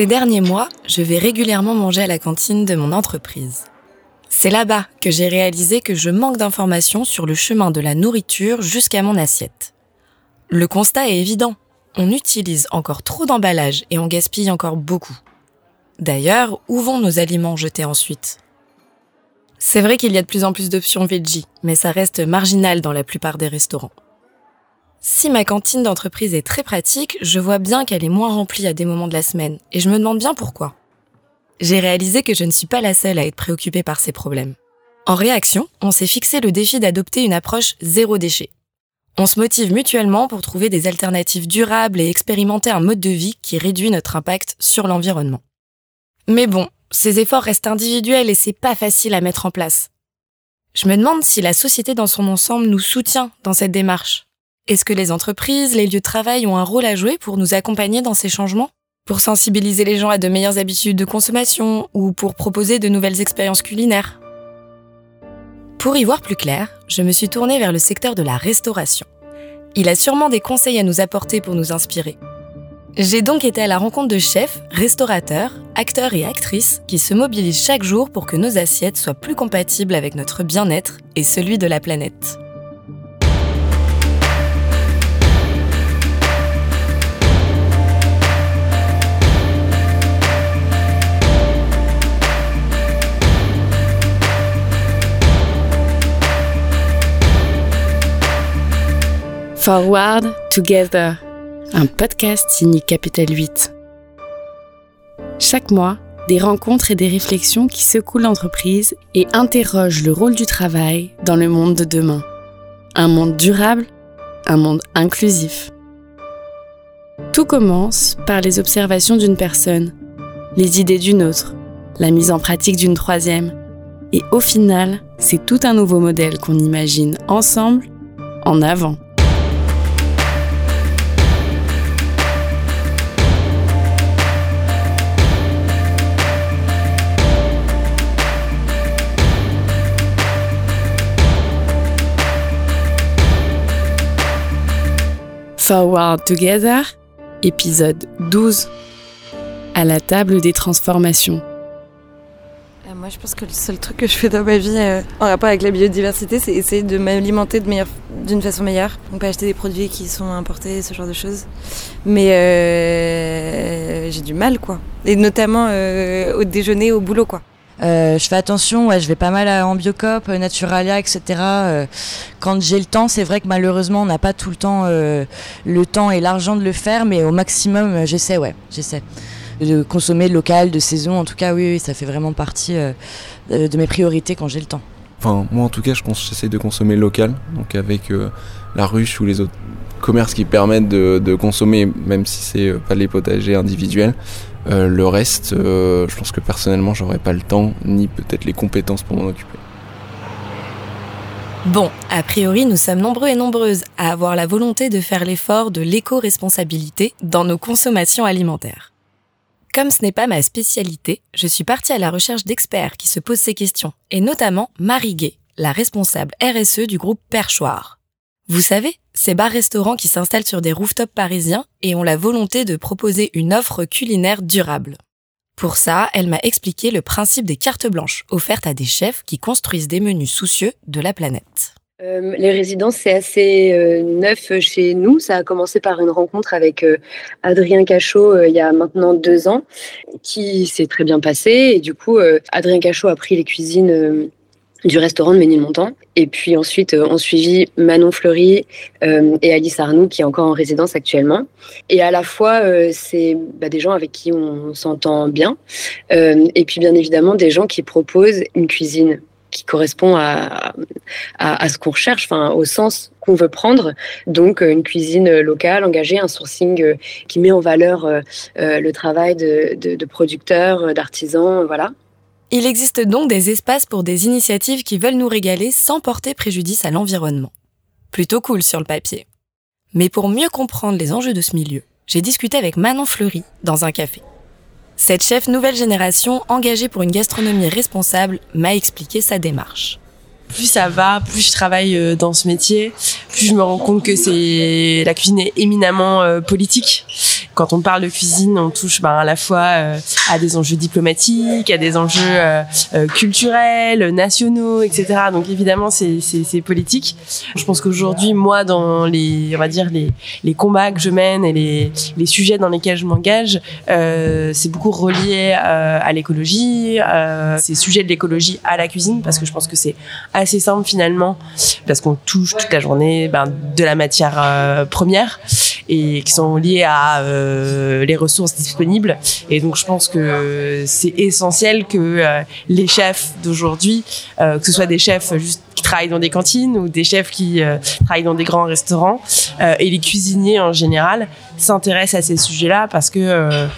Ces derniers mois, je vais régulièrement manger à la cantine de mon entreprise. C'est là-bas que j'ai réalisé que je manque d'informations sur le chemin de la nourriture jusqu'à mon assiette. Le constat est évident. On utilise encore trop d'emballages et on gaspille encore beaucoup. D'ailleurs, où vont nos aliments jetés ensuite? C'est vrai qu'il y a de plus en plus d'options veggie, mais ça reste marginal dans la plupart des restaurants. Si ma cantine d'entreprise est très pratique, je vois bien qu'elle est moins remplie à des moments de la semaine, et je me demande bien pourquoi. J'ai réalisé que je ne suis pas la seule à être préoccupée par ces problèmes. En réaction, on s'est fixé le défi d'adopter une approche zéro déchet. On se motive mutuellement pour trouver des alternatives durables et expérimenter un mode de vie qui réduit notre impact sur l'environnement. Mais bon, ces efforts restent individuels et c'est pas facile à mettre en place. Je me demande si la société dans son ensemble nous soutient dans cette démarche. Est-ce que les entreprises, les lieux de travail ont un rôle à jouer pour nous accompagner dans ces changements? Pour sensibiliser les gens à de meilleures habitudes de consommation ou pour proposer de nouvelles expériences culinaires? Pour y voir plus clair, je me suis tournée vers le secteur de la restauration. Il a sûrement des conseils à nous apporter pour nous inspirer. J'ai donc été à la rencontre de chefs, restaurateurs, acteurs et actrices qui se mobilisent chaque jour pour que nos assiettes soient plus compatibles avec notre bien-être et celui de la planète. Forward Together, un podcast signé Capital 8. Chaque mois, des rencontres et des réflexions qui secouent l'entreprise et interrogent le rôle du travail dans le monde de demain. Un monde durable, un monde inclusif. Tout commence par les observations d'une personne, les idées d'une autre, la mise en pratique d'une troisième. Et au final, c'est tout un nouveau modèle qu'on imagine ensemble, en avant. Forward Together, épisode 12, à la table des transformations. Euh, moi, je pense que le seul truc que je fais dans ma vie euh, en rapport avec la biodiversité, c'est essayer de m'alimenter d'une façon meilleure. Donc, pas acheter des produits qui sont importés, ce genre de choses. Mais euh, j'ai du mal, quoi. Et notamment au déjeuner, au boulot, quoi. Euh, je fais attention, ouais, je vais pas mal en Biocop, euh, Naturalia, etc. Euh, quand j'ai le temps, c'est vrai que malheureusement, on n'a pas tout le temps le temps et l'argent de le faire, mais au maximum, j'essaie, ouais, j'essaie de consommer local, de saison. En tout cas, oui, ça fait vraiment partie de mes priorités quand j'ai le temps. Enfin, moi en tout cas, j'essaie de consommer local, donc avec la ruche ou les autres commerces qui permettent de, consommer, même si c'est pas les potagers individuels. Euh, le reste, euh, je pense que personnellement, j'aurais pas le temps ni peut-être les compétences pour m'en occuper. Bon, a priori, nous sommes nombreux et nombreuses à avoir la volonté de faire l'effort de l'éco-responsabilité dans nos consommations alimentaires. Comme ce n'est pas ma spécialité, je suis partie à la recherche d'experts qui se posent ces questions, et notamment Marie Gay, la responsable RSE du groupe Perchoir. Vous savez, ces bars-restaurants qui s'installent sur des rooftops parisiens et ont la volonté de proposer une offre culinaire durable. Pour ça, elle m'a expliqué le principe des cartes blanches offertes à des chefs qui construisent des menus soucieux de la planète. Euh, les résidences, c'est assez euh, neuf chez nous. Ça a commencé par une rencontre avec euh, Adrien Cachot il y a maintenant deux ans, qui s'est très bien passé. Et du coup, Adrien Cachot a pris les cuisines du restaurant de Ménilmontant. Et puis ensuite, euh, on suivit Manon Fleury euh, et Alice Arnoux, qui est encore en résidence actuellement. Et à la fois, euh, c'est bah, des gens avec qui on s'entend bien. et puis, bien évidemment, des gens qui proposent une cuisine qui correspond à, à, ce qu'on recherche, enfin, au sens qu'on veut prendre. Donc, une cuisine locale, engagée, un sourcing qui met en valeur le travail de, de, de producteurs, d'artisans, voilà. Il existe donc des espaces pour des initiatives qui veulent nous régaler sans porter préjudice à l'environnement. Plutôt cool sur le papier. Mais pour mieux comprendre les enjeux de ce milieu, j'ai discuté avec Manon Fleury dans un café. Cette chef nouvelle génération engagée pour une gastronomie responsable m'a expliqué sa démarche. Plus ça va, plus je travaille euh, dans ce métier, plus je me rends compte que c'est la cuisine est éminemment euh, politique. Quand on parle de cuisine, on touche ben, à la fois euh, à des enjeux diplomatiques, à des enjeux culturels, nationaux, etc. Donc évidemment, c'est politique. Je pense qu'aujourd'hui, moi, dans les, on va dire les, les combats que je mène et les, les sujets dans lesquels je m'engage, c'est beaucoup relié à l'écologie, ces sujets de l'écologie à la cuisine, parce que je pense que c'est assez simple finalement, parce qu'on touche toute la journée ben, de la matière euh, première et qui sont liées à euh, les ressources disponibles. Et donc je pense que c'est essentiel que euh, les chefs d'aujourd'hui, que ce soit des chefs qui travaillent dans des cantines ou des chefs qui travaillent dans des grands restaurants et les cuisiniers en général s'intéressent à ces sujets-là parce que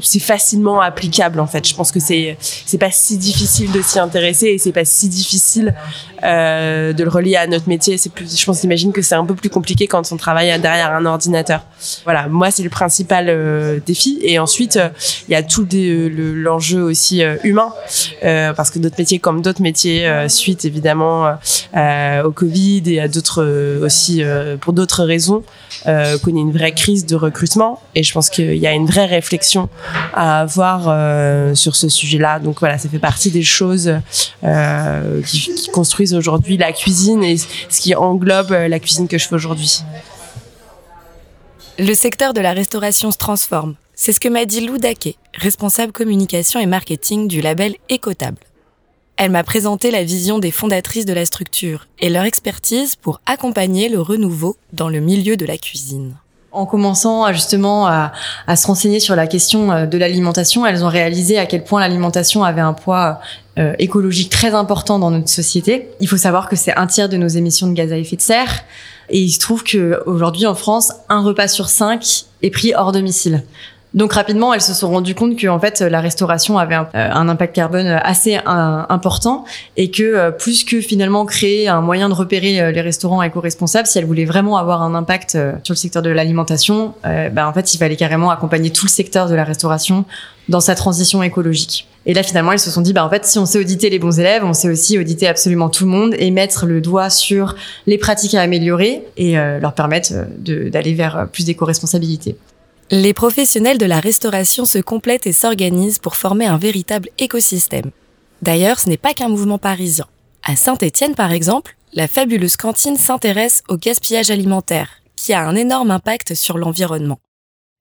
c'est facilement applicable en fait. Je pense que c'est c'est pas si difficile de s'y intéresser et c'est pas si difficile euh, de le relier à notre métier. Je pense, j'imagine que c'est un peu plus compliqué quand on travaille derrière un ordinateur. Voilà, moi c'est le principal euh, défi. Et ensuite, euh, il y a tout l'enjeu aussi humain, parce que d'autres métiers, comme d'autres métiers, suite évidemment au Covid et à d'autres aussi pour d'autres raisons, euh, connaît une vraie crise de recrutement. Et je pense qu'il y a une vraie réflexion à avoir sur ce sujet-là. Donc voilà, ça fait partie des choses qui, qui construisent aujourd'hui la cuisine et ce qui englobe euh, la cuisine que je fais aujourd'hui. Le secteur de la restauration se transforme. C'est ce que m'a dit Lou Daquet, responsable communication et marketing du label Écotable. Elle m'a présenté la vision des fondatrices de la structure et leur expertise pour accompagner le renouveau dans le milieu de la cuisine. En commençant justement à, se renseigner sur la question euh, de l'alimentation, elles ont réalisé à quel point l'alimentation avait un poids euh, écologique très important dans notre société. Il faut savoir que c'est un tiers de nos émissions de gaz à effet de serre. Et il se trouve que aujourd'hui en France, un repas sur cinq est pris hors domicile. Donc rapidement, elles se sont rendues compte que en fait la restauration avait un, euh, impact carbone assez important et que euh, plus que finalement créer un moyen de repérer euh, les restaurants éco-responsables, si elles voulaient vraiment avoir un impact sur le secteur de l'alimentation, ben en fait il fallait carrément accompagner tout le secteur de la restauration dans sa transition écologique. Et là, finalement, ils se sont dit, bah, en fait, si on sait auditer les bons élèves, on sait aussi auditer absolument tout le monde et mettre le doigt sur les pratiques à améliorer et leur permettre d'aller vers plus d'éco-responsabilité. Les professionnels de la restauration se complètent et s'organisent pour former un véritable écosystème. D'ailleurs, ce n'est pas qu'un mouvement parisien. À Saint-Étienne, par exemple, la fabuleuse cantine s'intéresse au gaspillage alimentaire, qui a un énorme impact sur l'environnement.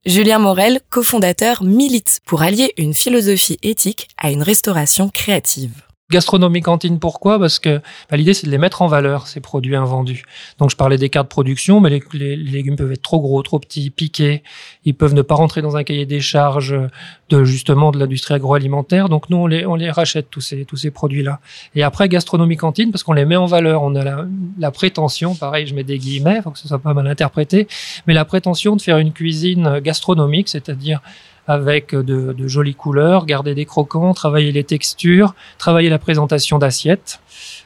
Julien Morel, cofondateur, milite pour allier une philosophie éthique à une restauration créative. Gastronomie cantine, pourquoi? Parce que bah, l'idée, c'est de les mettre en valeur, ces produits invendus. Donc, je parlais des cartes de production, mais les, légumes peuvent être trop gros, trop petits, piqués. Ils peuvent ne pas rentrer dans un cahier des charges de justement de l'industrie agroalimentaire. Donc, nous, on les, on les rachète, tous ces, tous ces produits-là. Et après, gastronomie cantine, parce qu'on les met en valeur. On a la, la prétention, pareil, je mets des guillemets, faut que ce soit pas mal interprété, mais la prétention de faire une cuisine gastronomique, c'est-à-dire avec de, de, jolies couleurs, garder des croquants, travailler les textures, travailler la présentation d'assiettes.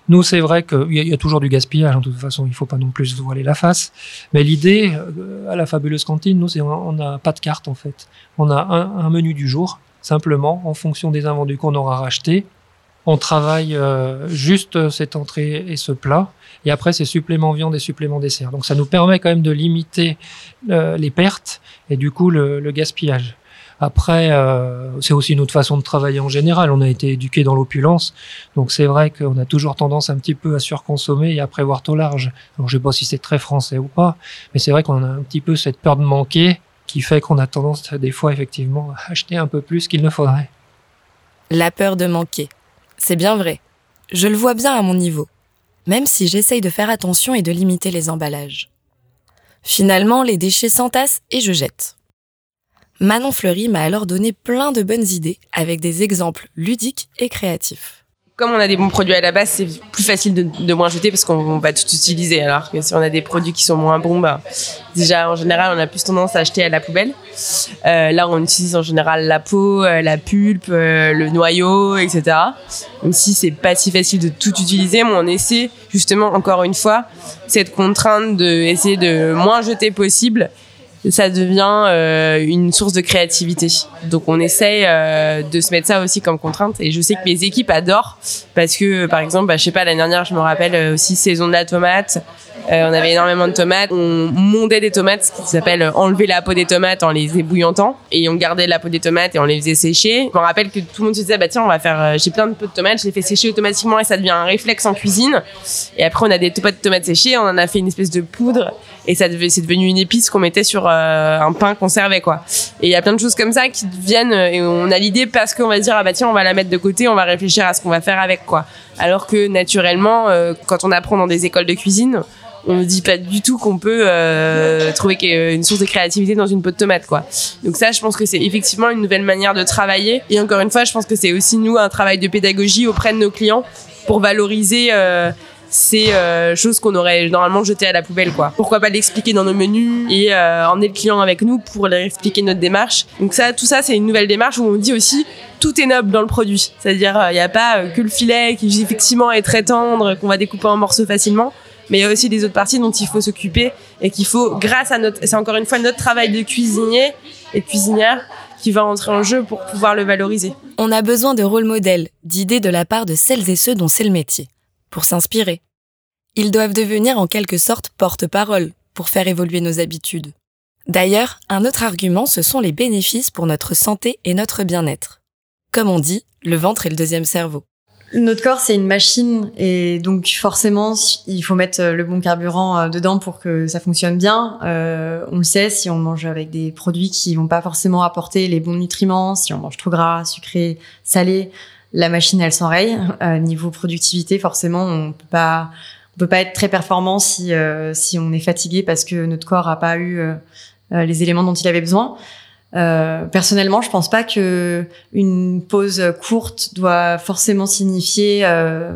Nous, c'est vrai qu'il y, y, a toujours du gaspillage, en toute façon, il faut pas non plus voiler la face. Mais l'idée, euh, à la fabuleuse cantine, nous, c'est on n'a pas de carte, en fait. On a un, un, menu du jour, simplement, en fonction des invendus qu'on aura rachetés. On travaille euh, juste cette entrée et ce plat. Et après, c'est supplément viande et supplément dessert. Donc, ça nous permet quand même de limiter euh, les pertes et du coup le, le gaspillage. Après, euh, c'est aussi une autre façon de travailler en général. On a été éduqué dans l'opulence, donc c'est vrai qu'on a toujours tendance un petit peu à surconsommer et à prévoir trop large. Alors je sais pas si c'est très français ou pas, mais c'est vrai qu'on a un petit peu cette peur de manquer qui fait qu'on a tendance des fois effectivement à acheter un peu plus qu'il ne faudrait. La peur de manquer. C'est bien vrai. Je le vois bien à mon niveau, même si j'essaye de faire attention et de limiter les emballages. Finalement, les déchets s'entassent et je jette. Manon Fleury m'a alors donné plein de bonnes idées avec des exemples ludiques et créatifs. Comme on a des bons produits à la base, c'est plus facile de, moins jeter parce qu'on va tout utiliser. Alors que si on a des produits qui sont moins bons, bah, déjà en général, on a plus tendance à acheter à la poubelle. Euh, là, on utilise en général la peau, euh, la pulpe, euh, le noyau, etc. Même si c'est pas si facile de tout utiliser, on essaie justement encore une fois cette contrainte de essayer de moins jeter possible ça devient euh, une source de créativité. Donc on essaye euh, de se mettre ça aussi comme contrainte. Et je sais que mes équipes adorent parce que, par exemple, bah, je sais pas, l'année dernière, je me rappelle euh, aussi saison de la tomate. on avait énormément de tomates. On mondait des tomates, ce qui s'appelle enlever la peau des tomates en les ébouillantant. Et on gardait la peau des tomates et on les faisait sécher. Je me rappelle que tout le monde se disait, bah tiens, on va faire, j'ai plein de peau de tomates, je les fais sécher automatiquement et ça devient un réflexe en cuisine. Et après, on a des pots de tomates séchées, on en a fait une espèce de poudre et ça c'est devenu une épice qu'on mettait sur euh, un pain qu'on servait quoi. Et il y a plein de choses comme ça qui viennent euh, et on a l'idée parce qu'on va dire ah bah tiens on va la mettre de côté, on va réfléchir à ce qu'on va faire avec quoi. Alors que naturellement euh, quand on apprend dans des écoles de cuisine, on ne dit pas du tout qu'on peut trouver une source de créativité dans une peau de tomate quoi. Donc ça je pense que c'est effectivement une nouvelle manière de travailler et encore une fois je pense que c'est aussi nous un travail de pédagogie auprès de nos clients pour valoriser euh, c'est euh, chose qu'on aurait normalement jeté à la poubelle quoi. Pourquoi pas l'expliquer dans nos menus et euh, emmener le client avec nous pour leur expliquer notre démarche. Donc ça tout ça c'est une nouvelle démarche où on dit aussi tout est noble dans le produit. C'est-à-dire il euh, n'y a pas euh, que le filet qui effectivement est très tendre qu'on va découper en morceaux facilement, mais il y a aussi des autres parties dont il faut s'occuper et qu'il faut grâce à notre c'est encore une fois notre travail de cuisinier et de cuisinière qui va entrer en jeu pour pouvoir le valoriser. On a besoin de rôle modèles, d'idées de la part de celles et ceux dont c'est le métier pour s'inspirer. Ils doivent devenir en quelque sorte porte-parole pour faire évoluer nos habitudes. D'ailleurs, un autre argument, ce sont les bénéfices pour notre santé et notre bien-être. Comme on dit, le ventre est le deuxième cerveau. Notre corps, c'est une machine et donc forcément, il faut mettre le bon carburant euh, dedans pour que ça fonctionne bien. Euh, on le sait, si on mange avec des produits qui vont pas forcément apporter les bons nutriments, si on mange trop gras, sucré, salé, la machine elle s'enraye. Euh, niveau productivité, forcément, on peut pas on peut pas être très performant si euh, si on est fatigué parce que notre corps a pas eu euh, euh, les éléments dont il avait besoin. personnellement, je pense pas que une pause courte doit forcément signifier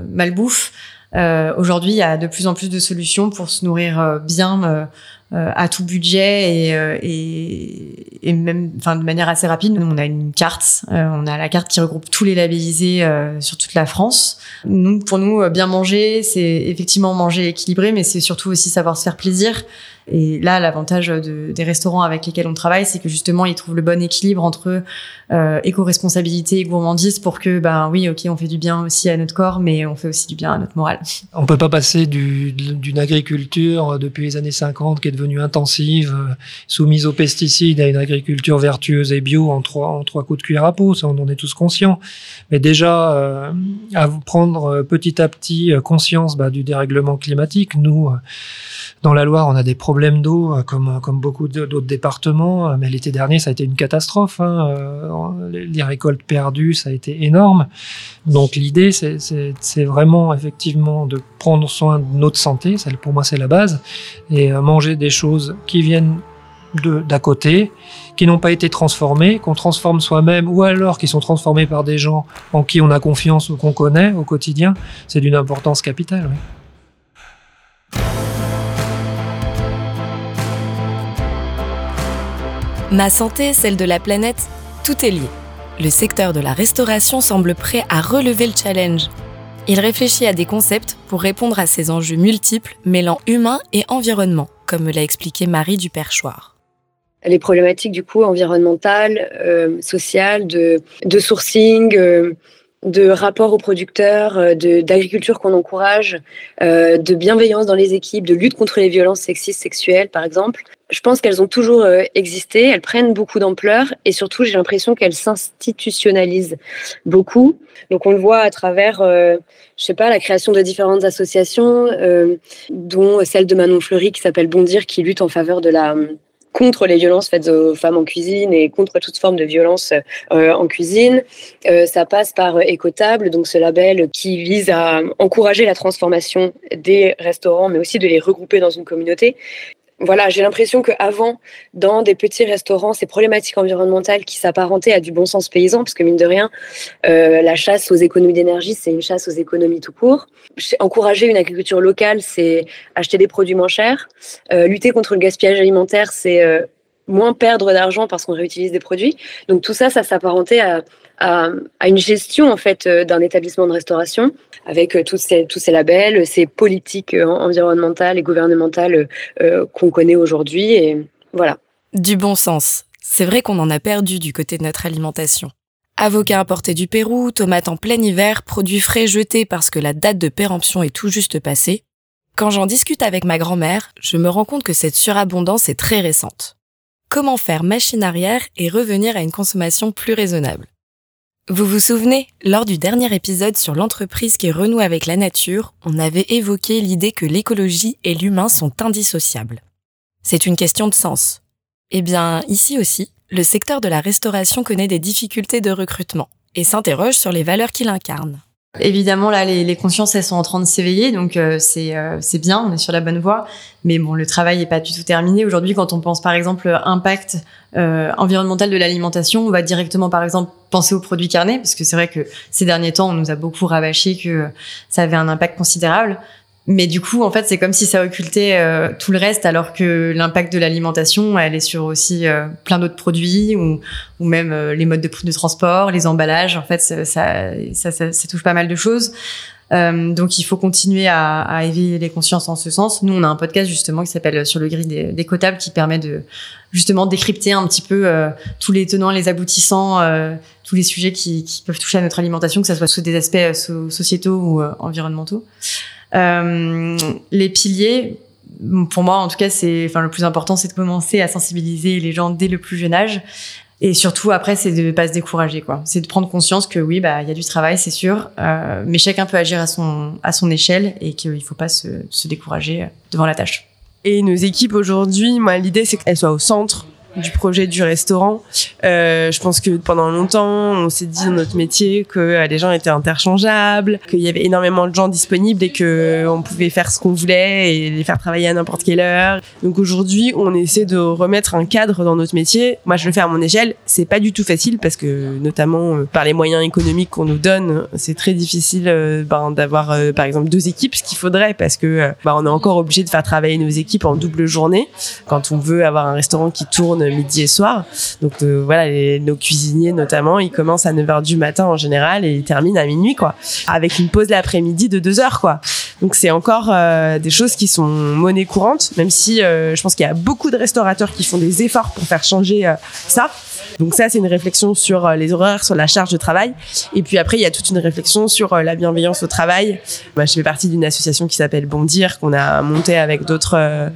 malbouffe. Aujourd'hui, il y a de plus en plus de solutions pour se nourrir bien euh, à tout budget et, euh, et, et, même enfin de manière assez rapide. Nous, on a une carte, euh, on a la carte qui regroupe tous les labellisés sur toute la France. Nous, pour nous, bien manger, c'est effectivement manger équilibré, mais c'est surtout aussi savoir se faire plaisir. Et là, l'avantage de, des restaurants avec lesquels on travaille, c'est que justement, ils trouvent le bon équilibre entre euh, éco-responsabilité et gourmandise pour que, ben oui, ok, on fait du bien aussi à notre corps, mais on fait aussi du bien à notre morale. On peut pas passer d'une agriculture depuis les années 50 qui est devenue intensive, euh, soumise aux pesticides, à une agriculture vertueuse et bio en trois, en trois coups de cuillère à peau, ça on en est tous conscients. Mais déjà, euh, à prendre euh, petit à petit conscience bah, du dérèglement climatique, nous dans la Loire, on a des problèmes d'eau, euh, comme, comme beaucoup d'autres départements, euh, mais l'été dernier, ça a été une catastrophe. Hein. Euh, les récoltes perdues, ça a été énorme. Donc l'idée, c'est vraiment effectivement de prendre soin de notre santé, pour moi c'est la base, et manger des choses qui viennent d'à côté, qui n'ont pas été transformées, qu'on transforme soi-même, ou alors qui sont transformées par des gens en qui on a confiance ou qu'on connaît au quotidien, c'est d'une importance capitale. Ma santé, celle de la planète, tout est lié. Le secteur de la restauration semble prêt à relever le challenge. Il réfléchit à des concepts pour répondre à ces enjeux multiples mêlant humain et environnement, comme me l'a expliqué Marie Duperchoir. Les problématiques du coup environnementales, euh, sociales, de, de sourcing, euh, de rapport aux producteurs, euh, d'agriculture qu'on encourage, euh, de bienveillance dans les équipes, de lutte contre les violences sexistes, sexuelles, par exemple. Je pense qu'elles ont toujours euh, existé, elles prennent beaucoup d'ampleur et surtout j'ai l'impression qu'elles s'institutionnalisent beaucoup. Donc on le voit à travers, je sais pas, la création de différentes associations, dont celle de Manon Fleury qui s'appelle Bondir, qui lutte en faveur de la contre les violences faites aux femmes en cuisine et contre toute forme de violence euh, en cuisine. Euh, ça passe par Écotable, donc ce label qui vise à encourager la transformation des restaurants, mais aussi de les regrouper dans une communauté voilà, j'ai l'impression qu'avant, dans des petits restaurants, ces problématiques environnementales qui s'apparentaient à du bon sens paysan, parce que mine de rien, euh, la chasse aux économies d'énergie, c'est une chasse aux économies tout court. Encourager une agriculture locale, c'est acheter des produits moins chers. Euh, lutter contre le gaspillage alimentaire, c'est euh, moins perdre d'argent parce qu'on réutilise des produits. Donc tout ça, ça s'apparentait à, à, une gestion en fait euh, d'un établissement de restauration avec euh, tous ces, tous ces labels, ces politiques euh, environnementales et gouvernementales qu'on connaît aujourd'hui. Et voilà. Du bon sens. C'est vrai qu'on en a perdu du côté de notre alimentation. Avocats importés du Pérou, tomates en plein hiver, produits frais jetés parce que la date de péremption est tout juste passée. Quand j'en discute avec ma grand-mère, je me rends compte que cette surabondance est très récente. Comment faire machine arrière et revenir à une consommation plus raisonnable? Vous vous souvenez, lors du dernier épisode sur l'entreprise qui renoue avec la nature, on avait évoqué l'idée que l'écologie et l'humain sont indissociables. C'est une question de sens. Eh bien, ici aussi, le secteur de la restauration connaît des difficultés de recrutement et s'interroge sur les valeurs qu'il incarne. Évidemment, là, les, consciences, elles sont en train de s'éveiller, donc euh, c'est euh, c'est bien, on est sur la bonne voie. Mais bon, le travail n'est pas du tout terminé. Aujourd'hui, quand on pense par exemple impact euh, environnemental de l'alimentation, on va directement par exemple penser aux produits carnés, parce que c'est vrai que ces derniers temps, on nous a beaucoup rabâché que ça avait un impact considérable. Mais du coup, en fait, c'est comme si ça occultait euh, tout le reste, alors que l'impact de l'alimentation, elle est sur aussi euh, plein d'autres produits ou, ou même euh, les modes de, de, transport, les emballages. En fait, ça, ça, ça, ça touche pas mal de choses. Donc, il faut continuer à, à, éveiller les consciences en ce sens. Nous, on a un podcast justement qui s'appelle Sur le gris des, des cotables, qui permet de justement décrypter un petit peu tous les tenants, les aboutissants, tous les sujets qui, qui, peuvent toucher à notre alimentation, que ce soit sous des aspects sociétaux ou environnementaux. Euh, les piliers, pour moi en tout cas, c'est, enfin le plus important, c'est de commencer à sensibiliser les gens dès le plus jeune âge. Et surtout après, c'est de pas se décourager, quoi. C'est de prendre conscience que oui, bah il y a du travail, c'est sûr, euh, mais chacun peut agir à son à son échelle et qu'il faut pas se, se décourager devant la tâche. Et nos équipes aujourd'hui, moi l'idée c'est qu'elles soient au centre du projet du restaurant. Euh, je pense que pendant longtemps, on s'est dit dans notre métier que euh, les gens étaient interchangeables, qu'il y avait énormément de gens disponibles et que euh, on pouvait faire ce qu'on voulait et les faire travailler à n'importe quelle heure. Donc aujourd'hui, on essaie de remettre un cadre dans notre métier. Moi, je le fais à mon échelle. C'est pas du tout facile parce que, notamment euh, par les moyens économiques qu'on nous donne, c'est très difficile ben, d'avoir, par exemple, deux équipes, ce qu'il faudrait parce que ben, on est encore obligé de faire travailler nos équipes en double journée quand on veut avoir un restaurant qui midi et soir. Donc euh, voilà, nos cuisiniers notamment, ils commencent à 9h du matin en général et ils terminent à minuit quoi, avec une pause l'après-midi de 2 heures quoi. Donc c'est encore euh, des choses qui sont monnaie courante, même si euh, je pense qu'il y a beaucoup de restaurateurs qui font des efforts pour faire changer ça. Donc ça, c'est une réflexion sur les horaires, sur la charge de travail. Et puis après, il y a toute une réflexion sur la bienveillance au travail. Moi, je fais partie d'une association qui s'appelle Bondir, qu'on a montée avec d'autres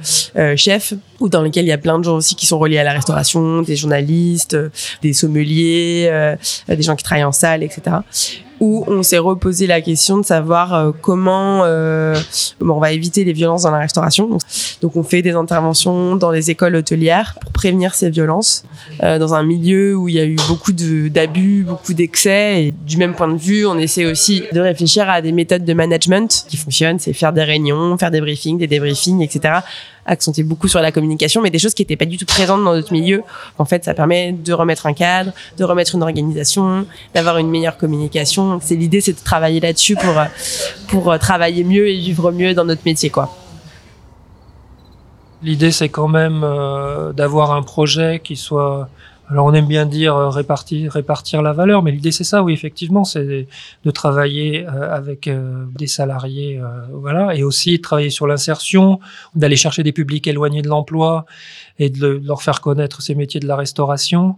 chefs, ou dans lesquels il y a plein de gens aussi qui sont reliés à la restauration, des journalistes, euh, des sommeliers, euh, des gens qui travaillent en salle, etc où on s'est reposé la question de savoir euh, comment euh, bon, on va éviter les violences dans la restauration. Donc, on fait des interventions dans les écoles hôtelières pour prévenir ces violences euh, dans un milieu où il y a eu beaucoup d'abus, beaucoup d'excès. Et du même point de vue, on essaie aussi de réfléchir à des méthodes de management qui fonctionnent, c'est faire des réunions, faire des briefings, des débriefings, etc accentuer beaucoup sur la communication, mais des choses qui n'étaient pas du tout présentes dans notre milieu. En fait, ça permet de remettre un cadre, de remettre une organisation, d'avoir une meilleure communication c'est l'idée, c'est de travailler là-dessus pour pour euh, travailler mieux et vivre mieux dans notre métier, quoi. L'idée, c'est quand même euh, d'avoir un projet qui soit alors on aime bien dire euh, répartir, répartir la valeur, mais l'idée c'est ça, oui effectivement, c'est de travailler avec des salariés, voilà, et aussi travailler sur l'insertion, d'aller chercher des publics éloignés de l'emploi et de, leur faire connaître ces métiers de la restauration.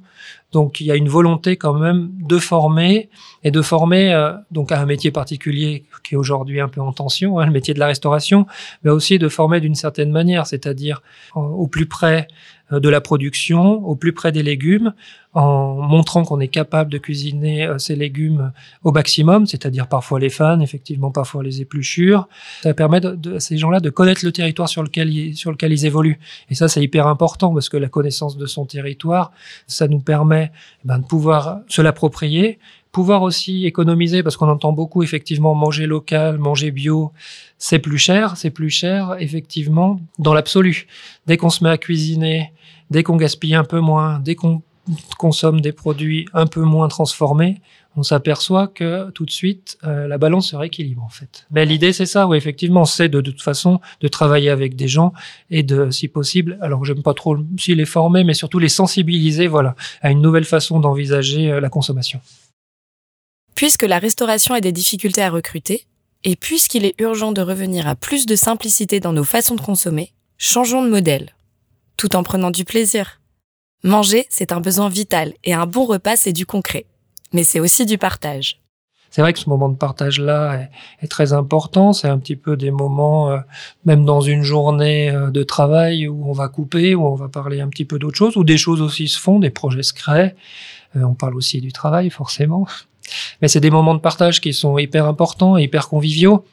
Donc il y a une volonté quand même de former et de former euh, donc à un métier particulier qui est aujourd'hui un peu en tension, hein, le métier de la restauration, mais aussi de former d'une certaine manière, c'est-à-dire au plus près euh, de la production, au plus près des légumes, en montrant qu'on est capable de cuisiner euh, ces légumes au maximum, c'est-à-dire parfois les fans, effectivement parfois les épluchures. Ça permet de, à ces gens-là de connaître le territoire sur lequel ils, sur lequel ils évoluent. Et ça, c'est hyper important parce que la connaissance de son territoire, ça nous permet eh ben, de pouvoir se l'approprier, pouvoir aussi économiser parce qu'on entend beaucoup effectivement manger local, manger bio, c'est plus cher, c'est plus cher effectivement dans l'absolu. Dès qu'on se met à cuisiner Dès qu'on gaspille un peu moins, dès qu'on consomme des produits un peu moins transformés, on s'aperçoit que tout de suite euh, la balance se rééquilibre en fait. Mais l'idée c'est ça, oui effectivement, c'est de, toute façon de travailler avec des gens et de, si possible, alors j'aime pas trop si les former, mais surtout les sensibiliser, voilà, à une nouvelle façon d'envisager euh, la consommation. Puisque la restauration a des difficultés à recruter, et puisqu'il est urgent de revenir à plus de simplicité dans nos façons de consommer, changeons de modèle tout en prenant du plaisir. Manger, c'est un besoin vital et un bon repas, c'est du concret. Mais c'est aussi du partage. C'est vrai que ce moment de partage-là est, très important. C'est un petit peu des moments, euh, même dans une journée euh, de travail, où on va couper, où on va parler un petit peu d'autre chose, où des choses aussi se font, des projets se créent. Euh, on parle aussi du travail, forcément. Mais c'est des moments de partage qui sont hyper importants, hyper conviviaux.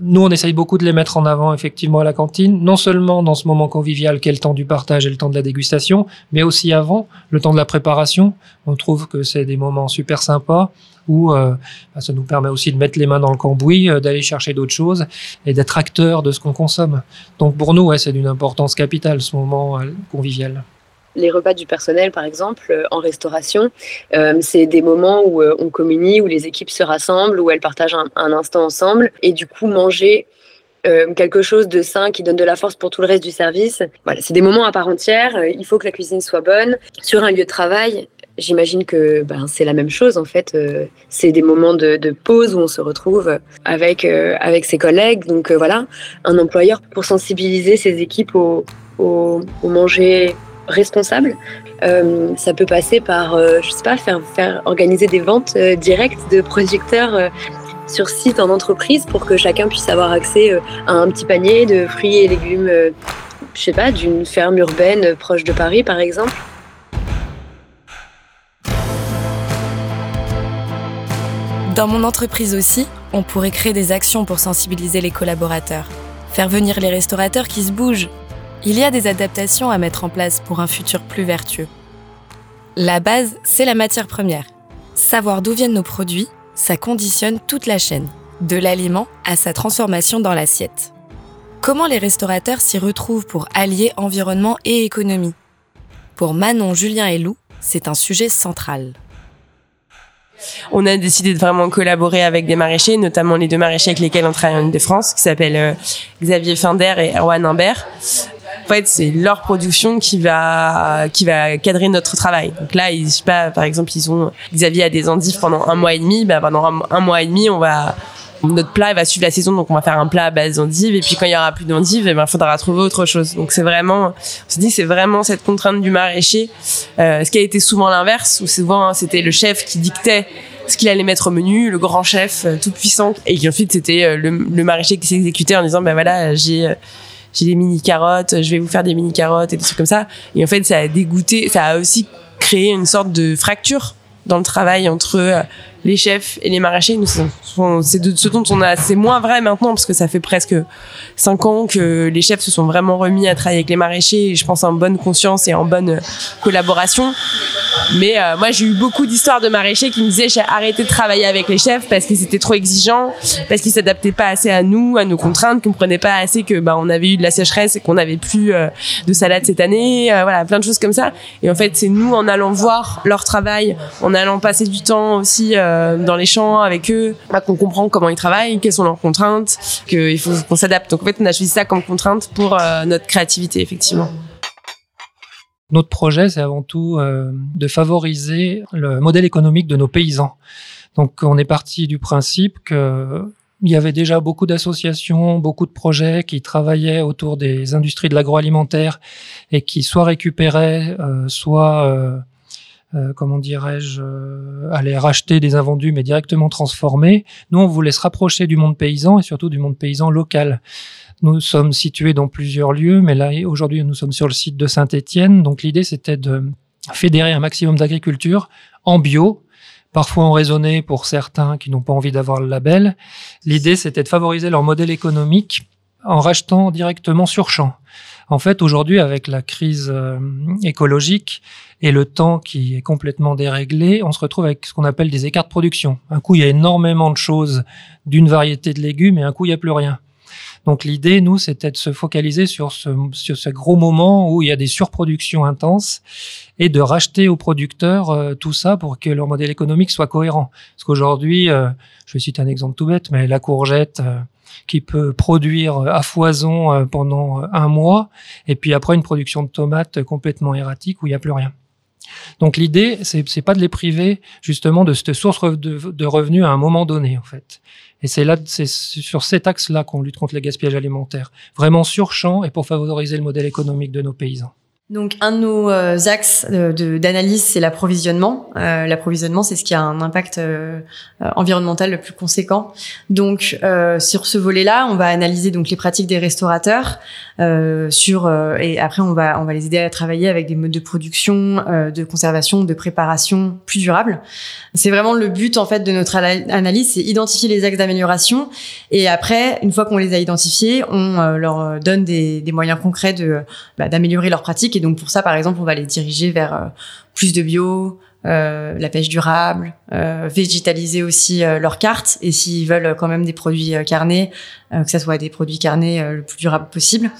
Nous, on essaye beaucoup de les mettre en avant effectivement à la cantine, non seulement dans ce moment convivial qu'est le temps du partage et le temps de la dégustation, mais aussi avant, le temps de la préparation. On trouve que c'est des moments super sympas où euh, bah, ça nous permet aussi de mettre les mains dans le cambouis, euh, d'aller chercher d'autres choses et d'être acteur de ce qu'on consomme. Donc pour nous, c'est d'une importance capitale ce moment euh, convivial les repas du personnel, par exemple, euh, en restauration, euh, c'est des moments où euh, on communie, où les équipes se rassemblent, où elles partagent un, instant ensemble. Et du coup, manger quelque chose de sain qui donne de la force pour tout le reste du service. Voilà, c'est des moments à part entière. Il faut que la cuisine soit bonne. Sur un lieu de travail, j'imagine que ben, c'est la même chose en fait. c'est des moments de, pause où on se retrouve avec, avec ses collègues. Donc voilà, un employeur pour sensibiliser ses équipes au, au manger responsable. Euh, ça peut passer par, euh, je sais pas, faire, faire organiser des ventes euh, directes de projecteurs sur site en entreprise pour que chacun puisse avoir accès à un petit panier de fruits et légumes, je sais pas, d'une ferme urbaine proche de Paris par exemple. Dans mon entreprise aussi, on pourrait créer des actions pour sensibiliser les collaborateurs, faire venir les restaurateurs qui se bougent il y a des adaptations à mettre en place pour un futur plus vertueux. La base, c'est la matière première. Savoir d'où viennent nos produits, ça conditionne toute la chaîne, de l'aliment à sa transformation dans l'assiette. Comment les restaurateurs s'y retrouvent pour allier environnement et économie? Pour Manon, Julien et Lou, c'est un sujet central. On a décidé de vraiment collaborer avec des maraîchers, notamment les deux maraîchers avec lesquels on travaille en Ile-de-France, qui s'appellent euh, Xavier Finder et Erwan Imbert. Fait, c'est leur production qui va qui va cadrer notre travail. Donc là, je sais pas, par exemple, ils ont Xavier a des endives pendant un mois et demi. Bah, pendant un, mois et demi, on va notre plat va suivre la saison, donc on va faire un plat à base d'endives. Et puis quand il y aura plus d'endives, il eh ben, faudra trouver autre chose. Donc c'est vraiment, on se dit, c'est vraiment cette contrainte du maraîcher, euh, ce qui a été souvent l'inverse, où souvent hein, c'était le chef qui dictait ce qu'il allait mettre au menu, le grand chef euh, tout puissant, et qui ensuite c'était euh, le, le, maraîcher qui s'exécutait en disant ben voilà j'ai j'ai des mini carottes, je vais vous faire des mini carottes et des trucs comme ça. Et en fait, ça a dégoûté, ça a aussi créé une sorte de fracture dans le travail entre euh, les chefs et les maraîchers. C'est ce dont on c'est moins vrai maintenant parce que ça fait presque cinq ans que les chefs se sont vraiment remis à travailler avec les maraîchers. Et je pense en bonne conscience et en bonne collaboration. Mais euh, moi, j'ai eu beaucoup d'histoires de maraîchers qui me disaient j'ai arrêté de travailler avec les chefs parce qu'ils étaient trop exigeants, parce qu'ils s'adaptaient pas assez à nous, à nos contraintes, qu'on comprenaient pas assez que bah on avait eu de la sécheresse et qu'on n'avait plus euh, de salade cette année. Euh, voilà, plein de choses comme ça. Et en fait, c'est nous en allant voir leur travail, en allant passer du temps aussi dans les champs avec eux, qu'on comprend comment ils travaillent, quelles sont leurs contraintes, qu'il faut qu'on s'adapte. Donc en fait, on a choisi ça comme contrainte pour notre créativité, effectivement. Notre projet, c'est avant tout euh, de favoriser le modèle économique de nos paysans. Donc, on est parti du principe que il y avait déjà beaucoup d'associations, beaucoup de projets qui travaillaient autour des industries de l'agroalimentaire et qui soit récupéraient, euh, soit, euh, euh comment dirais-je, allaient racheter des invendus mais directement transformés. Nous, on voulait se rapprocher du monde paysan et surtout du monde paysan local. Nous sommes situés dans plusieurs lieux, mais là, aujourd'hui, nous sommes sur le site de Saint-Étienne. Donc, l'idée, c'était de fédérer un maximum d'agriculture en bio, parfois en raisonné pour certains qui n'ont pas envie d'avoir le label. L'idée, c'était de favoriser leur modèle économique en rachetant directement sur champ. En fait, aujourd'hui, avec la crise euh, écologique et le temps qui est complètement déréglé, on se retrouve avec ce qu'on appelle des écarts de production. Un coup, il y a énormément de choses d'une variété de légumes et un coup, il n'y a plus rien. Donc l'idée, nous, c'était de se focaliser sur ce, sur ce gros moment où il y a des surproductions intenses et de racheter aux producteurs euh, tout ça pour que leur modèle économique soit cohérent. Parce qu'aujourd'hui, euh, je vais citer un exemple tout bête, mais la courgette qui peut produire à foison pendant un mois, et puis après une production de tomates complètement erratique où il n'y a plus rien. Donc l'idée, c'est, c'est pas de les priver justement de cette source de, de revenus à un moment donné, en fait. Et c'est là, c'est sur cet axe-là qu'on lutte contre les gaspillages alimentaires. Vraiment sur champ et pour favoriser le modèle économique de nos paysans. Donc un de nos euh, axes d'analyse, c'est l'approvisionnement. Euh, l'approvisionnement, c'est ce qui a un impact euh, environnemental le plus conséquent. Donc sur ce volet-là, on va analyser donc les pratiques des restaurateurs sur et après on va on va les aider à travailler avec des modes de production, de conservation, de préparation plus durables. C'est vraiment le but en fait de notre analyse, c'est identifier les axes d'amélioration et après une fois qu'on les a identifiés, on leur donne des, des moyens concrets de bah, d'améliorer leurs pratiques et donc pour ça, par exemple, on va les diriger vers euh, plus de bio, euh, la pêche durable, euh, végétaliser aussi leur carte. Et s'ils veulent quand même des produits carnés, que ça soit des produits carnés le plus durable possible.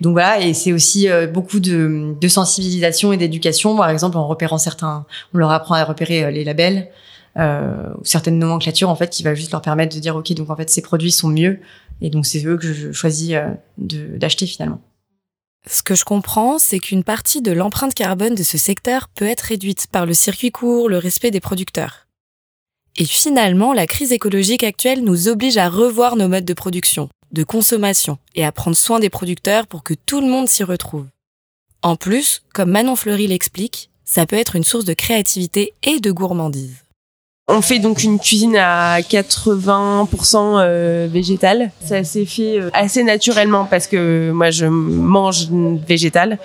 Donc voilà, et c'est aussi beaucoup de, de, sensibilisation et d'éducation. Par exemple, en repérant certains, on leur apprend à repérer les labels. Euh, ou certaines nomenclatures en fait qui va juste leur permettre de dire ok donc en fait ces produits sont mieux et donc c'est eux que je choisis d'acheter finalement. Ce que je comprends, c'est qu'une partie de l'empreinte carbone de ce secteur peut être réduite par le circuit court, le respect des producteurs. Et finalement, la crise écologique actuelle nous oblige à revoir nos modes de production, de consommation, et à prendre soin des producteurs pour que tout le monde s'y retrouve. En plus, comme Manon Fleury l'explique, ça peut être une source de créativité et de gourmandise. On fait donc une cuisine à 80% euh, végétale. Ça s'est fait euh, assez naturellement parce que moi je mange végétal.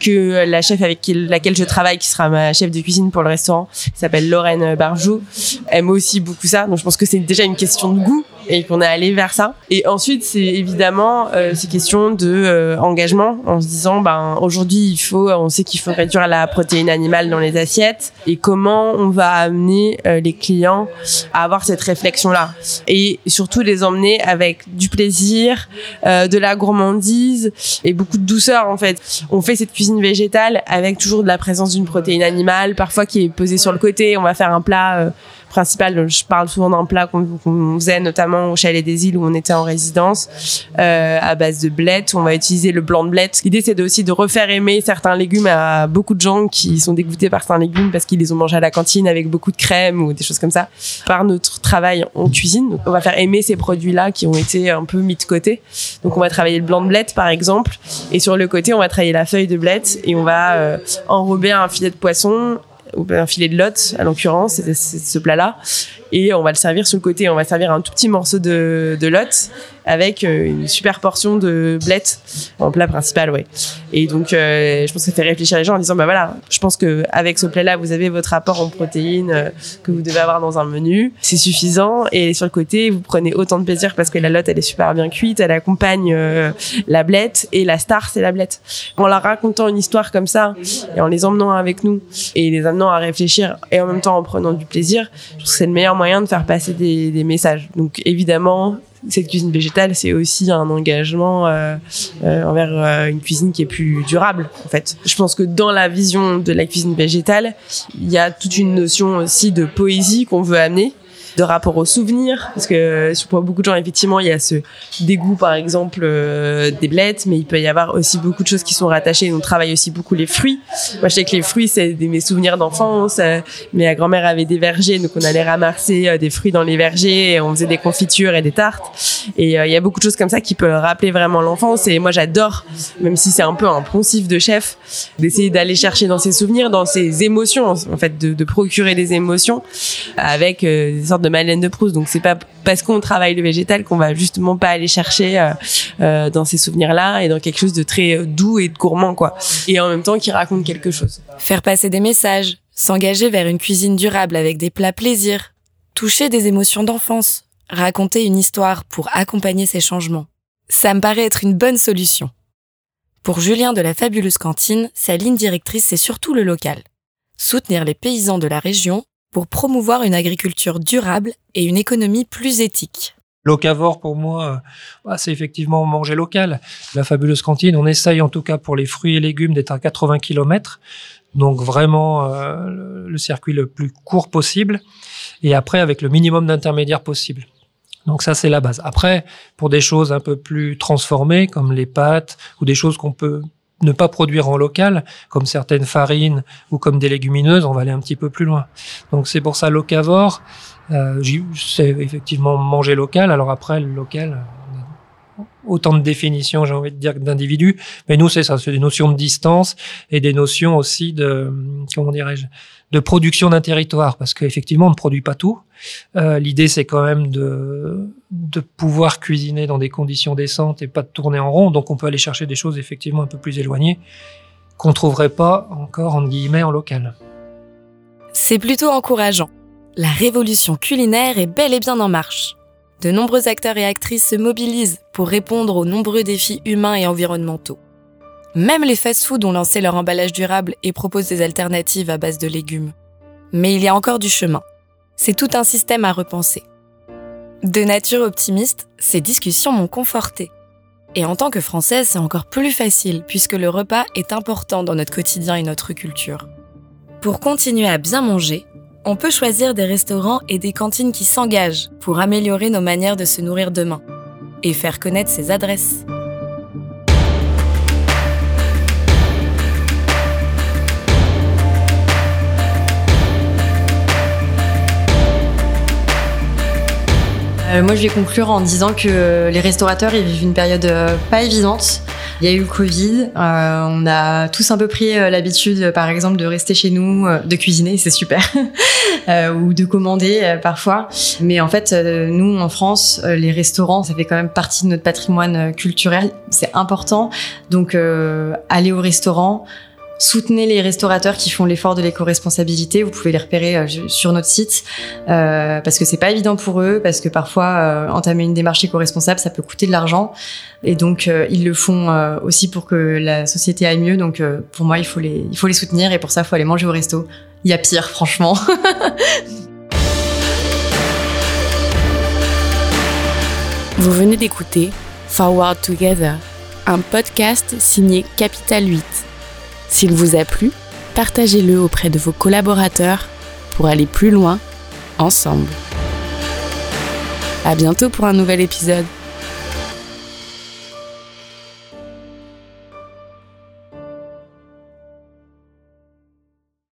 Que la chef avec laquelle je travaille, qui sera ma chef de cuisine pour le restaurant, s'appelle Lorraine Barjou, aime aussi beaucoup ça. Donc je pense que c'est déjà une question de goût et qu'on est allé vers ça. Et ensuite, c'est évidemment euh, ces questions de euh, engagement en se disant, ben aujourd'hui, il faut, on sait qu'il faut réduire la protéine animale dans les assiettes et comment on va amener euh, les clients à avoir cette réflexion-là? Et surtout les emmener avec du plaisir, euh, de la gourmandise et beaucoup de douceur en fait. On fait cette cuisine végétale avec toujours de la présence d'une protéine animale, parfois qui est posée sur le côté. On va faire un plat principal. Je parle souvent d'un plat qu'on faisait notamment au Chalet des Îles où on était en résidence euh, à base de blettes. On va utiliser le blanc de blettes. L'idée c'est aussi de refaire aimer certains légumes à beaucoup de gens qui sont dégoûtés par certains légumes parce qu'ils les ont mangés à la cantine avec beaucoup de crème ou des choses comme ça. Par notre travail en cuisine, on va faire aimer ces produits-là qui ont été un peu mis de côté. Donc on va travailler le blanc de blettes par exemple et sur le côté on va travailler la feuille de blette et on va euh, enrober un filet de poisson un filet de lot à l'occurrence c'est ce plat là et on va le servir sur le côté on va servir un tout petit morceau de, de lot avec euh, une super portion de blettes en plat principal, ouais. Et donc, euh, je pense que ça fait réfléchir les gens en disant, bah voilà, je pense que avec ce plat-là, vous avez votre apport en protéines euh, que vous devez avoir dans un menu, c'est suffisant. Et sur le côté, vous prenez autant de plaisir parce que la lotte, elle est super bien cuite, elle accompagne la blette et la star, c'est la blette. En leur racontant une histoire comme ça et en les emmenant avec nous et les amenant à réfléchir et en même temps en prenant du plaisir, je trouve que c'est le meilleur moyen de faire passer des, messages. Donc évidemment, cette cuisine végétale, c'est aussi un engagement euh, euh, envers euh, une cuisine qui est plus durable, en fait. Je pense que dans la vision de la cuisine végétale, il y a toute une notion aussi de poésie qu'on veut amener de rapport aux souvenirs parce que pour beaucoup de gens effectivement il y a ce dégoût par exemple euh, des blettes mais il peut y avoir aussi beaucoup de choses qui sont rattachées on travaille aussi beaucoup les fruits. Moi je sais que les fruits c'est mes souvenirs d'enfance euh, ma grand-mère avait des vergers donc on allait ramasser euh, des fruits dans les vergers et on faisait des confitures et des tartes. Et il y a beaucoup de choses comme ça qui peuvent rappeler vraiment l'enfance et moi j'adore même si c'est un peu un poncif de chef d'essayer d'aller chercher dans ses souvenirs dans ses émotions en fait de, procurer des émotions avec des de Madeleine de Proust. Donc c'est pas parce qu'on travaille le végétal qu'on va justement pas aller chercher euh, euh, dans ces souvenirs-là et dans quelque chose de très euh, doux et de gourmand quoi. Et en même temps qui raconte quelque chose. Faire passer des messages, s'engager vers une cuisine durable avec des plats plaisir, toucher des émotions d'enfance, raconter une histoire pour accompagner ces changements. Ça me paraît être une bonne solution. Pour Julien de la fabuleuse cantine, sa ligne directrice c'est surtout le local. Soutenir les paysans de la région pour promouvoir une agriculture durable et une économie plus éthique. Locavore, pour moi, euh, bah, c'est effectivement manger local. La fabuleuse cantine, on essaye en tout cas pour les fruits et légumes d'être à 80 km. Donc vraiment euh, le circuit le plus court possible. Et après, avec le minimum d'intermédiaires possible. Donc ça, c'est la base. Après, pour des choses un peu plus transformées, comme les pâtes, ou des choses qu'on peut ne pas produire en local, comme certaines farines ou comme des légumineuses, on va aller un petit peu plus loin. Donc c'est pour ça locavore, euh, c'est effectivement manger local. Alors après, le local, autant de définitions, j'ai envie de dire, d'individus. Mais nous, c'est ça, c'est des notions de distance et des notions aussi de, comment dirais-je, de production d'un territoire, parce qu'effectivement, on ne produit pas tout. Euh, L'idée, c'est quand même de, pouvoir cuisiner dans des conditions décentes et pas de tourner en rond. Donc, on peut aller chercher des choses effectivement un peu plus éloignées qu'on trouverait pas encore, en guillemets, en local. C'est plutôt encourageant. La révolution culinaire est bel et bien en marche. De nombreux acteurs et actrices se mobilisent pour répondre aux nombreux défis humains et environnementaux. Même les fast-foods ont lancé leur emballage durable et proposent des alternatives à base de légumes. Mais il y a encore du chemin. C'est tout un système à repenser. De nature optimiste, ces discussions m'ont confortée. Et en tant que Française, c'est encore plus facile puisque le repas est important dans notre quotidien et notre culture. Pour continuer à bien manger, on peut choisir des restaurants et des cantines qui s'engagent pour améliorer nos manières de se nourrir demain et faire connaître ses adresses. Euh, moi, je vais conclure en disant que les restaurateurs ils vivent une période euh, pas évidente. Il y a eu le Covid, euh, on a tous un peu pris l'habitude, par exemple, de rester chez nous, de cuisiner, c'est super, ou de commander parfois. Mais en fait, nous, en France, les restaurants, ça fait quand même partie de notre patrimoine culturel, c'est important. Donc, aller au restaurant, Soutenez les restaurateurs qui font l'effort de l'éco-responsabilité. Vous pouvez les repérer euh, sur notre site euh, parce que c'est pas évident pour eux, parce que parfois euh, entamer une démarche éco-responsable, ça peut coûter de l'argent. Et donc ils le font aussi pour que la société aille mieux. Donc pour moi, il faut les, il faut les soutenir et pour ça, il faut aller manger au resto. Il y a pire, franchement. Vous venez d'écouter Forward Together, un podcast signé Capital 8. S'il vous a plu, partagez-le auprès de vos collaborateurs pour aller plus loin ensemble. À bientôt pour un nouvel épisode.